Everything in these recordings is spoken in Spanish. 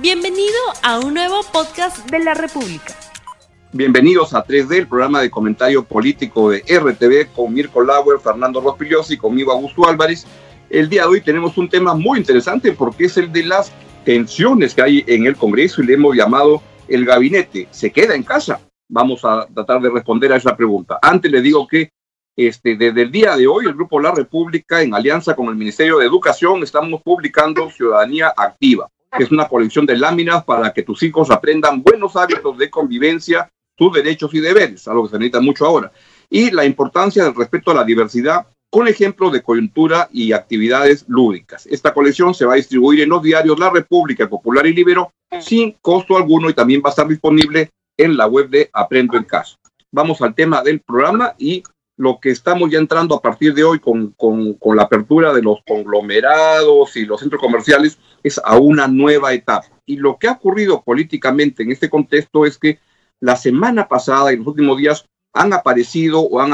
Bienvenido a un nuevo podcast de la República. Bienvenidos a 3D, el programa de comentario político de RTV con Mirko Lauer, Fernando Rospigliosi y conmigo Augusto Álvarez. El día de hoy tenemos un tema muy interesante porque es el de las tensiones que hay en el Congreso y le hemos llamado el gabinete. ¿Se queda en casa? Vamos a tratar de responder a esa pregunta. Antes le digo que este, desde el día de hoy, el Grupo La República, en alianza con el Ministerio de Educación, estamos publicando Ciudadanía Activa que es una colección de láminas para que tus hijos aprendan buenos hábitos de convivencia, sus derechos y deberes, algo que se necesita mucho ahora, y la importancia del respeto a la diversidad con ejemplos de coyuntura y actividades lúdicas. Esta colección se va a distribuir en los diarios La República Popular y Libero sin costo alguno y también va a estar disponible en la web de Aprendo en Casa. Vamos al tema del programa y lo que estamos ya entrando a partir de hoy con, con, la apertura de los conglomerados y los centros comerciales es a una nueva etapa. Y lo que ha ocurrido políticamente en este contexto es que la semana pasada y los últimos días han aparecido o han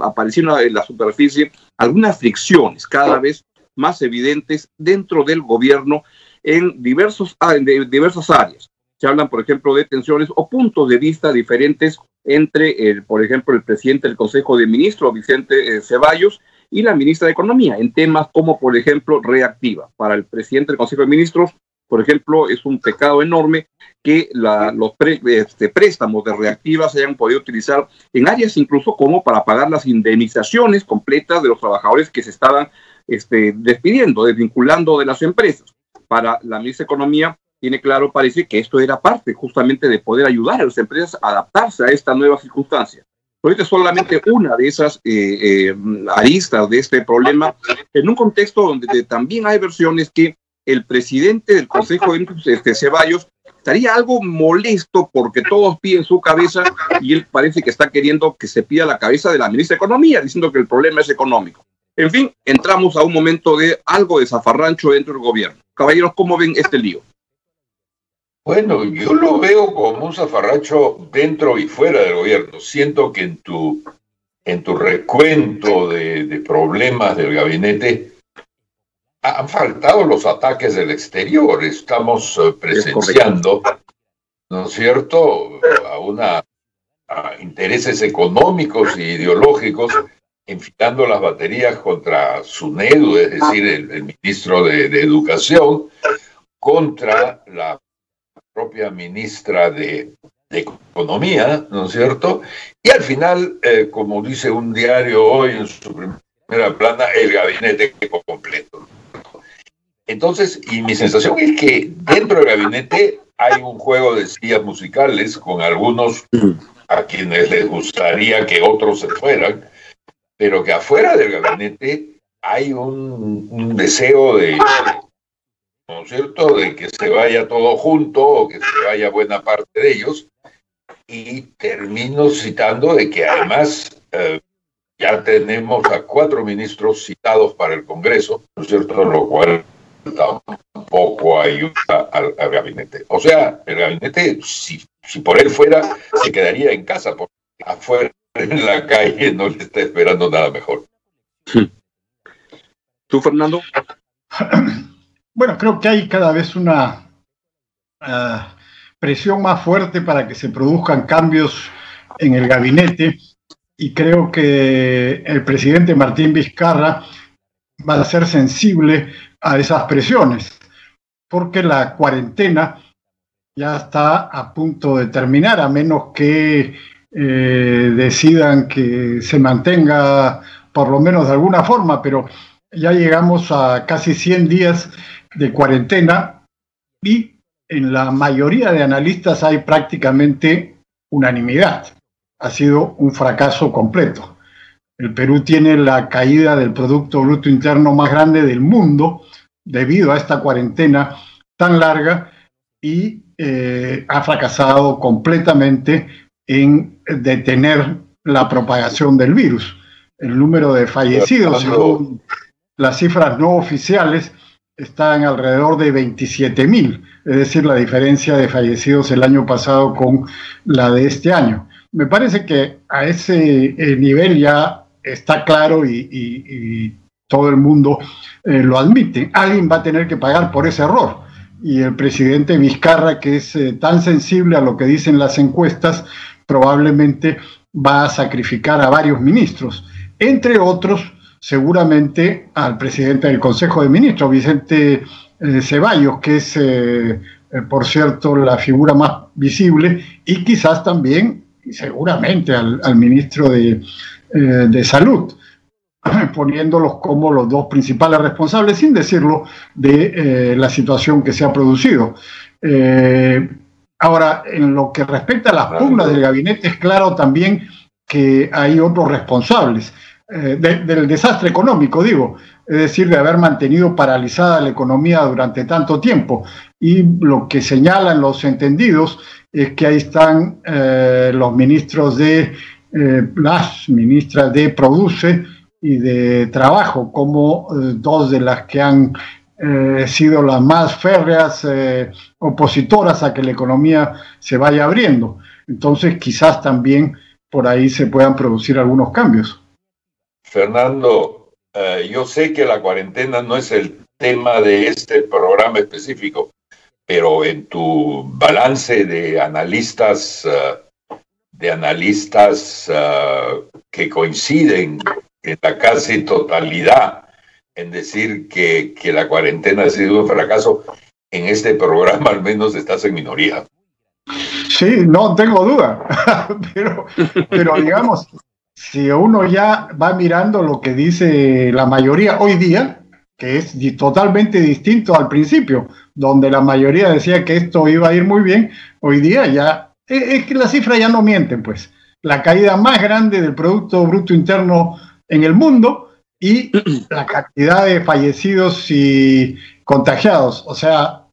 aparecido en la superficie algunas fricciones cada vez más evidentes dentro del gobierno en, diversos, en diversas áreas. Se hablan, por ejemplo, de tensiones o puntos de vista diferentes entre, el, por ejemplo, el presidente del Consejo de Ministros, Vicente eh, Ceballos, y la ministra de Economía en temas como, por ejemplo, reactiva. Para el presidente del Consejo de Ministros, por ejemplo, es un pecado enorme que los este, préstamos de reactiva se hayan podido utilizar en áreas incluso como para pagar las indemnizaciones completas de los trabajadores que se estaban este, despidiendo, desvinculando de las empresas. Para la ministra de Economía, tiene claro, parece que esto era parte justamente de poder ayudar a las empresas a adaptarse a esta nueva circunstancia. Ahorita es solamente una de esas eh, eh, aristas de este problema, en un contexto donde también hay versiones que el presidente del Consejo de este, Ceballos estaría algo molesto porque todos piden su cabeza y él parece que está queriendo que se pida la cabeza de la ministra de Economía, diciendo que el problema es económico. En fin, entramos a un momento de algo de zafarrancho dentro del gobierno. Caballeros, ¿cómo ven este lío? Bueno, yo lo veo como un zafarracho dentro y fuera del gobierno. Siento que en tu, en tu recuento de, problemas del gabinete han faltado los ataques del exterior. Estamos eh, presenciando, ¿no es cierto?, a una intereses económicos e ideológicos enfilando las baterías contra SUNEDU, es decir, el, ministro de, de Educación, contra la propia ministra de, Economía, ¿no es cierto? Y al final, eh, como dice un diario hoy en su primera plana, el gabinete completo. Entonces, y mi sensación es que dentro del gabinete hay un juego de sillas musicales con algunos a quienes les gustaría que otros se fueran, pero que afuera del gabinete hay un deseo de, ¿no es cierto?, de que se vaya todo junto o que se vaya buena parte de ellos. Y termino citando de que además eh, ya tenemos a cuatro ministros citados para el Congreso, ¿no es cierto?, lo cual tampoco ayuda al, gabinete. O sea, el gabinete, si, si por él fuera, se quedaría en casa, porque afuera en la calle no le está esperando nada mejor. ¿Tú, Fernando? Bueno, creo que hay cada vez una eh, presión más fuerte para que se produzcan cambios en el gabinete y creo que el presidente Martín Vizcarra va a ser sensible a esas presiones, porque la cuarentena ya está a punto de terminar, a menos que eh, decidan que se mantenga por lo menos de alguna forma, pero ya llegamos a casi 100 días de cuarentena y en la mayoría de analistas hay prácticamente unanimidad. Ha sido un fracaso completo. El Perú tiene la caída del Producto Bruto Interno más grande del mundo debido a esta cuarentena tan larga y eh, ha fracasado completamente en detener la propagación del virus. El número de fallecidos, según las cifras no oficiales, está en alrededor de 27 mil, es decir, la diferencia de fallecidos el año pasado con la de este año. Me parece que a ese eh, nivel ya está claro y, todo el mundo eh, lo admite. Alguien va a tener que pagar por ese error. y el presidente Vizcarra, que es eh, tan sensible a lo que dicen las encuestas, probablemente va a sacrificar a varios ministros, entre otros seguramente al presidente del Consejo de Ministros, Vicente eh, Ceballos, que es, eh, por cierto, la figura más visible, y quizás también, y seguramente, al, ministro de, de Salud poniéndolos como los dos principales responsables, sin decirlo, de eh, la situación que se ha producido. Eh, ahora, en lo que respecta a las pugnas del gabinete, es claro también que hay otros responsables eh, del desastre económico, digo, es decir, de haber mantenido paralizada la economía durante tanto tiempo. Y lo que señalan los entendidos es que ahí están los ministros de, las ministras de Produce, y de trabajo, como eh, dos de las que han eh, sido las más férreas eh, opositoras a que la economía se vaya abriendo. Entonces, quizás también por ahí se puedan producir algunos cambios. Fernando, yo sé que la cuarentena no es el tema de este programa específico, pero en tu balance de analistas, de analistas que coinciden en la casi totalidad en decir que, que la cuarentena ha sido un fracaso. En este programa al menos estás en minoría. Sí, no tengo duda, pero digamos, si uno ya va mirando lo que dice la mayoría hoy día, que es totalmente distinto al principio, donde la mayoría decía que esto iba a ir muy bien, hoy día ya es que las cifras ya no mienten, pues. La caída más grande del Producto Bruto Interno en el mundo y la cantidad de fallecidos y contagiados. O sea,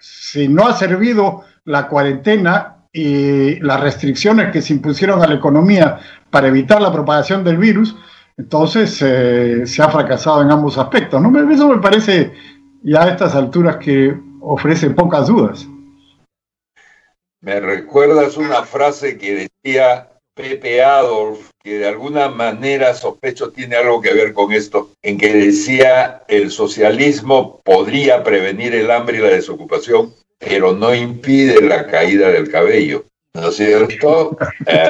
si no ha servido la cuarentena y las restricciones que se impusieron a la economía para evitar la propagación del virus, entonces eh, se ha fracasado en ambos aspectos. ¿no? Eso me parece ya a estas alturas que ofrece pocas dudas. Me recuerdas una frase que decía Pepe Adolf, que de alguna manera sospecho tiene algo que ver con esto, en que decía el socialismo podría prevenir el hambre y la desocupación, pero no impide la caída del cabello. ¿No es cierto? Eh,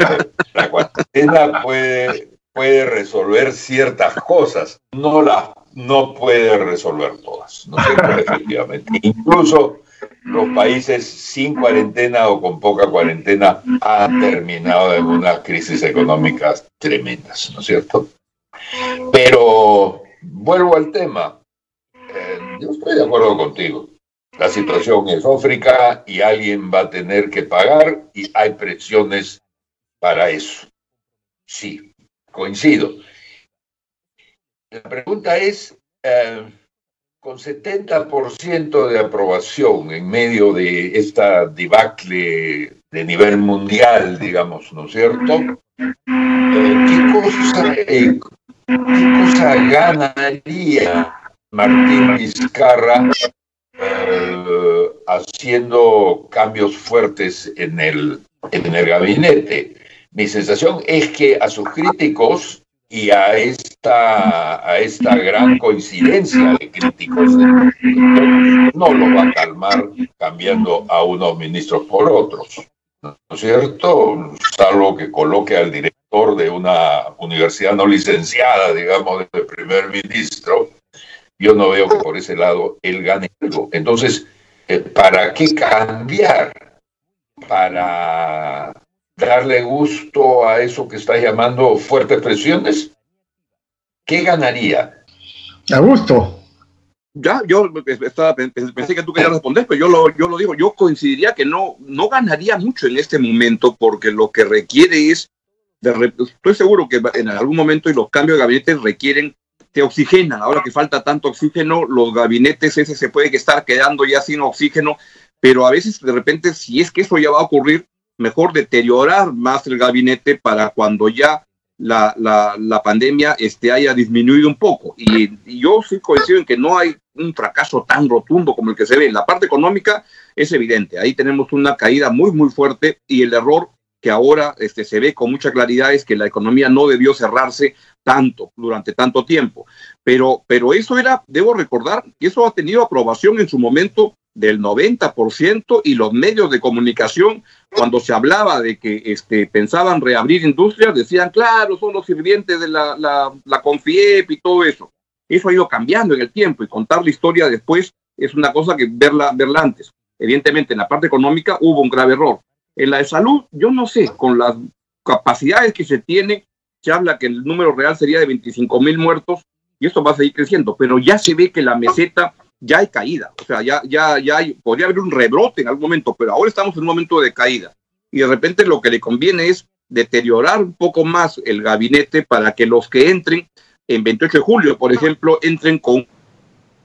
la cuarentena puede, puede resolver ciertas cosas, no las no puede resolver todas, ¿no es cierto? Efectivamente. Incluso los países sin cuarentena o con poca cuarentena han terminado en unas crisis económicas tremendas, ¿no es cierto? Pero vuelvo al tema. Eh, yo estoy de acuerdo contigo. La situación es África y alguien va a tener que pagar y hay presiones para eso. Sí, coincido. La pregunta es, eh, con 70% de aprobación en medio de esta debacle de nivel mundial, digamos, ¿no es cierto? Eh, ¿qué, cosa, ganaría Martín Vizcarra eh, haciendo cambios fuertes en el, en el gabinete? Mi sensación es que a sus críticos y a esta, a esta gran coincidencia de críticos no lo va a calmar cambiando a unos ministros por otros. ¿No es cierto? Salvo que coloque al director de una universidad no licenciada, digamos, de primer ministro, yo no veo que por ese lado él gane algo. Entonces, eh, ¿para qué cambiar? Para darle gusto a eso que está llamando fuertes presiones? ¿Qué ganaría? A gusto. Ya, yo estaba, pensé que tú querías responder, pero yo lo, yo lo digo, yo coincidiría que no, no ganaría mucho en este momento porque lo que requiere es, de, estoy seguro que en algún momento y los cambios de gabinete requieren, te oxigenan, ahora que falta tanto oxígeno, los gabinetes ese se puede estar quedando ya sin oxígeno, pero a veces de repente si es que eso ya va a ocurrir, mejor deteriorar más el gabinete para cuando ya la, la, pandemia este, haya disminuido un poco. Y, yo sí coincido en que no hay un fracaso tan rotundo como el que se ve. En la parte económica es evidente, ahí tenemos una caída muy, muy fuerte y el error que ahora este, se ve con mucha claridad es que la economía no debió cerrarse tanto durante tanto tiempo. Pero, pero eso era, debo recordar, que eso ha tenido aprobación en su momento del 90% y los medios de comunicación, cuando se hablaba de que este, pensaban reabrir industrias, decían, claro, son los sirvientes de la, la, la Confiep y todo eso. Eso ha ido cambiando en el tiempo y contar la historia después es una cosa que verla, verla antes. Evidentemente, en la parte económica hubo un grave error. En la de salud, yo no sé, con las capacidades que se tiene, se habla que el número real sería de 25 mil muertos y esto va a seguir creciendo, pero ya se ve que la meseta ya hay caída, o sea, ya, ya, ya hay, podría haber un rebrote en algún momento, pero ahora estamos en un momento de caída. Y de repente lo que le conviene es deteriorar un poco más el gabinete para que los que entren en 28 de julio, por ejemplo, entren con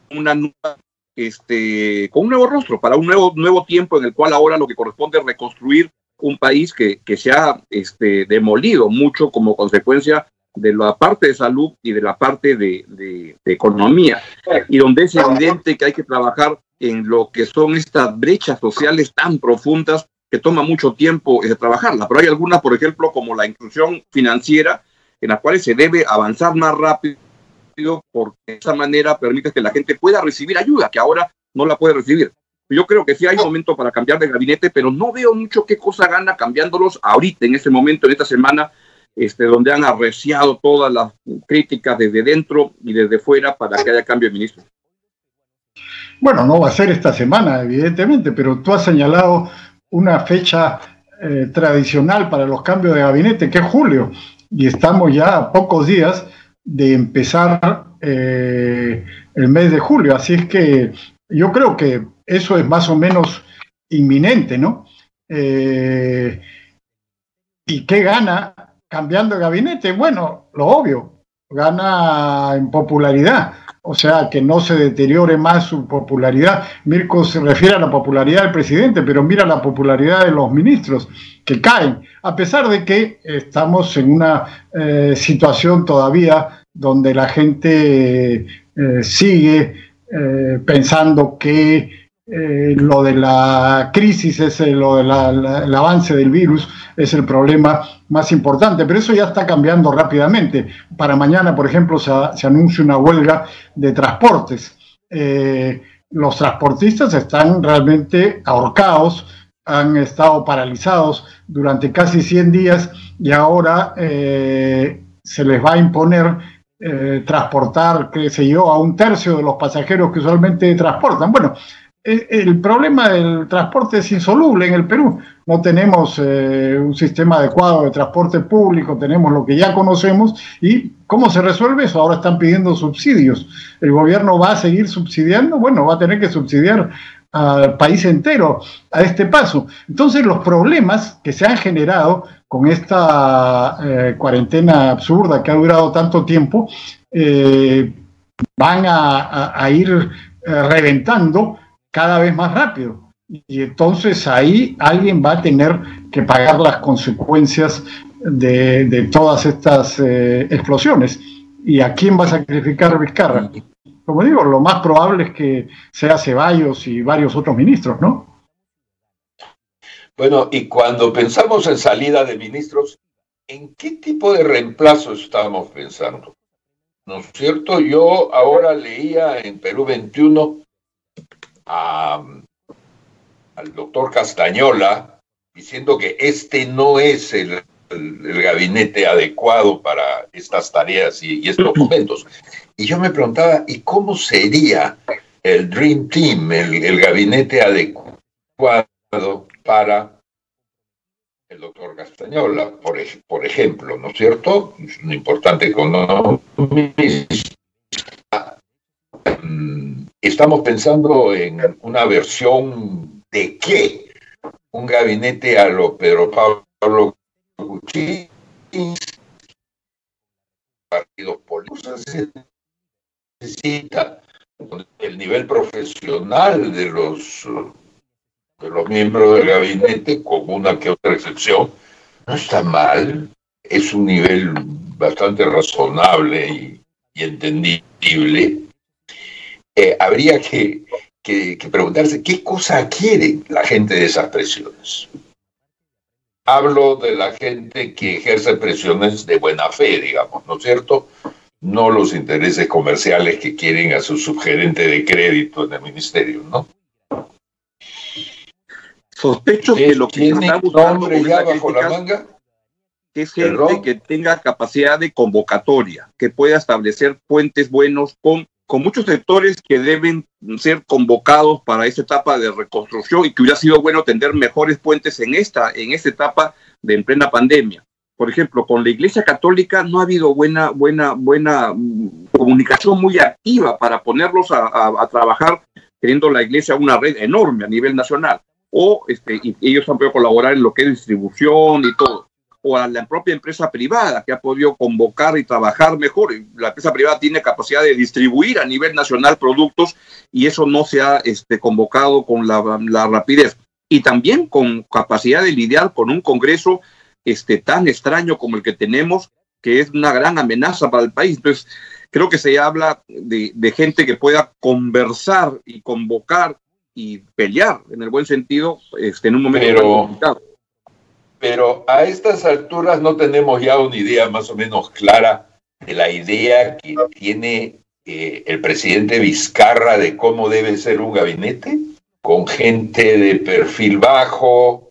una nueva, este, con un nuevo rostro, para un nuevo, nuevo tiempo en el cual ahora lo que corresponde es reconstruir un país que, que se ha este, demolido mucho como consecuencia de la parte de salud y de la parte de, de, economía, y donde es evidente que hay que trabajar en lo que son estas brechas sociales tan profundas que toma mucho tiempo eh, trabajarlas. Pero hay algunas, por ejemplo, como la inclusión financiera, en las cuales se debe avanzar más rápido porque de esa manera permite que la gente pueda recibir ayuda, que ahora no la puede recibir. Yo creo que sí hay momento para cambiar de gabinete, pero no veo mucho qué cosa gana cambiándolos ahorita, en este momento, en esta semana, este, donde han arreciado todas las críticas desde dentro y desde fuera para que haya cambio de ministro. Bueno, no va a ser esta semana, evidentemente, pero tú has señalado una fecha eh, tradicional para los cambios de gabinete, que es julio, y estamos ya a pocos días de empezar eh, el mes de julio, así es que yo creo que eso es más o menos inminente, ¿no? Eh, ¿Y qué gana cambiando de gabinete? Bueno, lo obvio, gana en popularidad, o sea, que no se deteriore más su popularidad. Mirko se refiere a la popularidad del presidente, pero mira la popularidad de los ministros que caen, a pesar de que estamos en una eh, situación todavía donde la gente eh, sigue eh, pensando que eh, lo de la crisis, es lo del avance del virus, es el problema más importante, pero eso ya está cambiando rápidamente. Para mañana, por ejemplo, se, anuncia una huelga de transportes. Eh, los transportistas están realmente ahorcados, han estado paralizados durante casi 100 días y ahora eh, se les va a imponer transportar, qué sé yo, a un tercio de los pasajeros que usualmente transportan. Bueno, el problema del transporte es insoluble en el Perú. No tenemos eh, un sistema adecuado de transporte público, tenemos lo que ya conocemos. ¿Y cómo se resuelve eso? Ahora están pidiendo subsidios. ¿El gobierno va a seguir subsidiando? Bueno, va a tener que subsidiar al país entero a este paso. Entonces los problemas que se han generado con esta eh, cuarentena absurda que ha durado tanto tiempo eh, van a ir reventando cada vez más rápido. Y entonces ahí alguien va a tener que pagar las consecuencias de, todas estas eh, explosiones. ¿Y a quién va a sacrificar Vizcarra? Como digo, lo más probable es que sea Ceballos y varios otros ministros, ¿no? Bueno, y cuando pensamos en salida de ministros, ¿en qué tipo de reemplazo estamos pensando? ¿No es cierto? Yo ahora leía en Perú 21 al doctor Castañola diciendo que este no es el, gabinete adecuado para estas tareas y, estos momentos. Y yo me preguntaba, ¿y cómo sería el Dream Team, el, gabinete adecuado para el doctor Castañola, por, por ejemplo, ¿no es cierto? Es un importante economista. Mm, estamos pensando en una versión de qué? Un gabinete a lo Pedro Pablo Cuchín, partidos políticos necesita el nivel profesional de los de los miembros del gabinete, con una que otra excepción, no está mal, es un nivel bastante razonable y entendible eh, habría que, preguntarse qué cosa quiere la gente de esas presiones. Hablo de la gente que ejerce presiones de buena fe, digamos, ¿no es cierto? No los intereses comerciales que quieren a su subgerente de crédito en el ministerio, ¿no? Sospecho que lo que está buscando ya bajo la manga es gente que tenga capacidad de convocatoria, que pueda establecer puentes buenos con, con muchos sectores que deben ser convocados para esta etapa de reconstrucción y que hubiera sido bueno tener mejores puentes en esta, en esta etapa de en plena pandemia. Por ejemplo, con la Iglesia Católica no ha habido buena, buena, buena mm, comunicación muy activa para ponerlos a, a trabajar, teniendo la Iglesia una red enorme a nivel nacional. O este, ellos han podido colaborar en lo que es distribución y todo o a la propia empresa privada que ha podido convocar y trabajar mejor. La empresa privada tiene capacidad de distribuir a nivel nacional productos y eso no se ha este, convocado con la, rapidez. Y también con capacidad de lidiar con un Congreso este, tan extraño como el que tenemos, que es una gran amenaza para el país. Entonces, creo que se habla de, gente que pueda conversar y convocar y pelear en el buen sentido este, en un momento complicado pero a estas alturas no tenemos ya una idea más o menos clara de la idea que tiene eh, el presidente Vizcarra de cómo debe ser un gabinete, con gente de perfil bajo,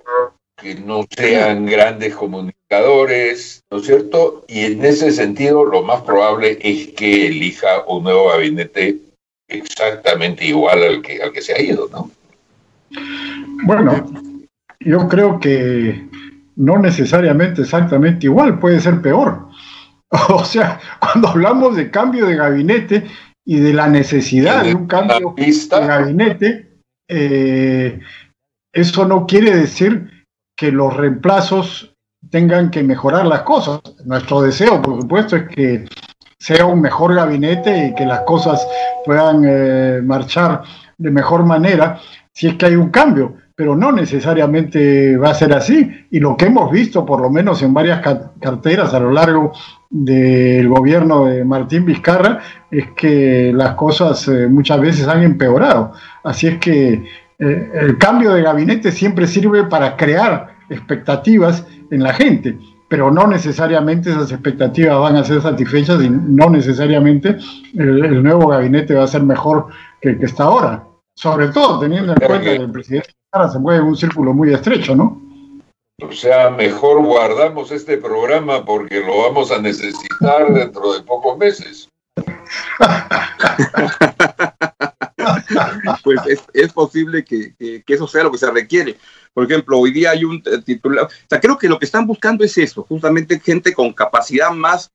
que no sean grandes comunicadores, ¿no es cierto? Y en ese sentido, lo más probable es que elija un nuevo gabinete exactamente igual al que, al que se ha ido, ¿no? Bueno, yo creo que no necesariamente exactamente igual, puede ser peor. O sea, cuando hablamos de cambio de gabinete y de la necesidad de un cambio de gabinete, eh, eso no quiere decir que los reemplazos tengan que mejorar las cosas. Nuestro deseo, por supuesto, es que sea un mejor gabinete y que las cosas puedan eh, marchar de mejor manera si es que hay un cambio pero no necesariamente va a ser así. Y lo que hemos visto, por lo menos en varias carteras a lo largo del gobierno de Martín Vizcarra, es que las cosas eh, muchas veces han empeorado. Así es que eh, el cambio de gabinete siempre sirve para crear expectativas en la gente, pero no necesariamente esas expectativas van a ser satisfechas y no necesariamente el, nuevo gabinete va a ser mejor que que está ahora. Sobre todo teniendo en cuenta que el presidente se mueve en un círculo muy estrecho, ¿no? O sea, mejor guardamos este programa porque lo vamos a necesitar dentro de pocos meses. pues es, posible que, eso sea lo que se requiere. Por ejemplo, hoy día hay un titular, o sea, creo que lo que están buscando es eso, justamente gente con capacidad más,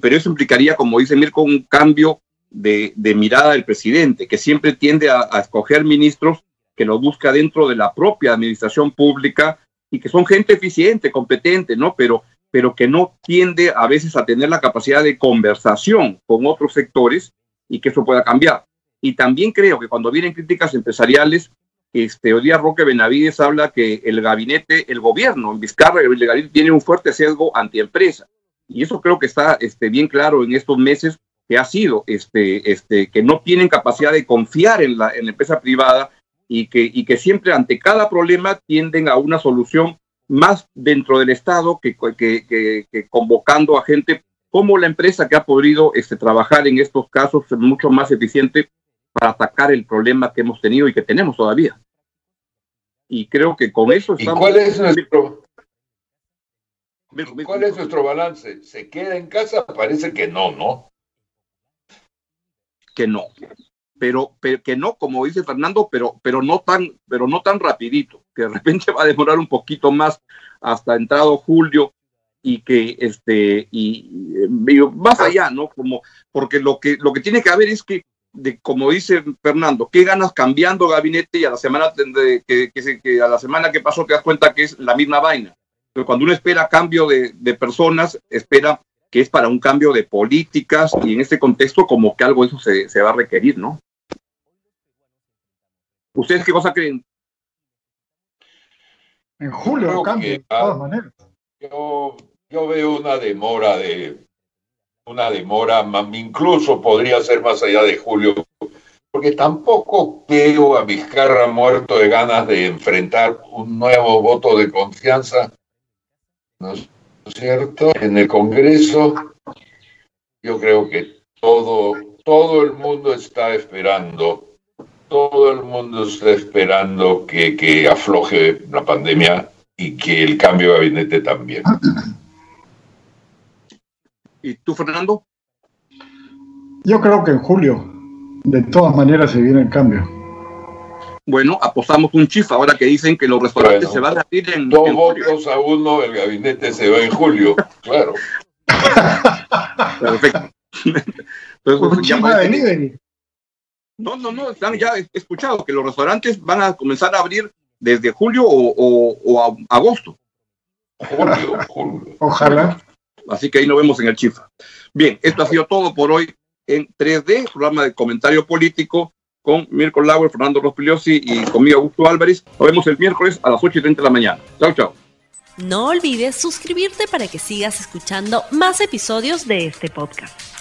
pero eso implicaría, como dice Mirko, un cambio de, mirada del presidente, que siempre tiende a escoger ministros que lo busca dentro de la propia administración pública y que son gente eficiente, competente, ¿no? Pero, pero que no tiende a veces a tener la capacidad de conversación con otros sectores y que eso pueda cambiar. Y también creo que cuando vienen críticas empresariales, este, hoy día Roque Benavides habla que el gabinete, el gobierno en Vizcarra, el gabinete tiene un fuerte sesgo antiempresa. Y eso creo que está este, bien claro en estos meses que ha sido este, este, que no tienen capacidad de confiar en la, en la empresa privada y que, y que siempre ante cada problema tienden a una solución más dentro del Estado que, que, convocando a gente como la empresa que ha podido este, trabajar en estos casos mucho más eficiente para atacar el problema que hemos tenido y que tenemos todavía. Y creo que con eso estamos... ¿Y cuál es nuestro, ¿Cuál es nuestro balance? ¿Se queda en casa? Parece que no, ¿no? Que no pero, que no, como dice Fernando, pero, pero, no tan, pero no tan rapidito, que de repente va a demorar un poquito más hasta entrado julio y que este y, más allá, ¿no? Como porque lo que lo que tiene que haber es que de, como dice Fernando, ¿qué ganas cambiando gabinete y a la semana que, que, a la semana que pasó te das cuenta que es la misma vaina? Pero cuando uno espera cambio de, de personas, espera que es para un cambio de políticas y en este contexto como que algo de eso se, se va a requerir, ¿no? ¿Ustedes qué cosa creen? En julio cambia, de todas maneras. Yo, yo veo una demora de una demora, incluso podría ser más allá de julio, porque tampoco veo a Vizcarra muerto de ganas de enfrentar un nuevo voto de confianza, ¿no cierto? En el Congreso, yo creo que todo, todo el mundo está esperando todo el mundo está esperando que, que afloje la pandemia y que el cambio de gabinete también. ¿Y tú, Fernando? Yo creo que en julio, de todas maneras, se viene el cambio. Bueno, apostamos un chif ahora que dicen que los restaurantes se van a abrir en. Dos votos a uno, el gabinete se va en julio, claro. Perfecto. Entonces, ya de no, no, no, están ya he escuchado que los restaurantes van a comenzar a abrir desde julio o, o, agosto. Ojalá. Así que ahí nos vemos en el Chifa. Bien, esto ha sido todo por hoy en 3D, programa de comentario político con Mirko Lauer, Fernando Rospigliosi y conmigo Augusto Álvarez. Nos vemos el miércoles a las 8 y 30 de la mañana. Chao, chao. No olvides suscribirte para que sigas escuchando más episodios de este podcast.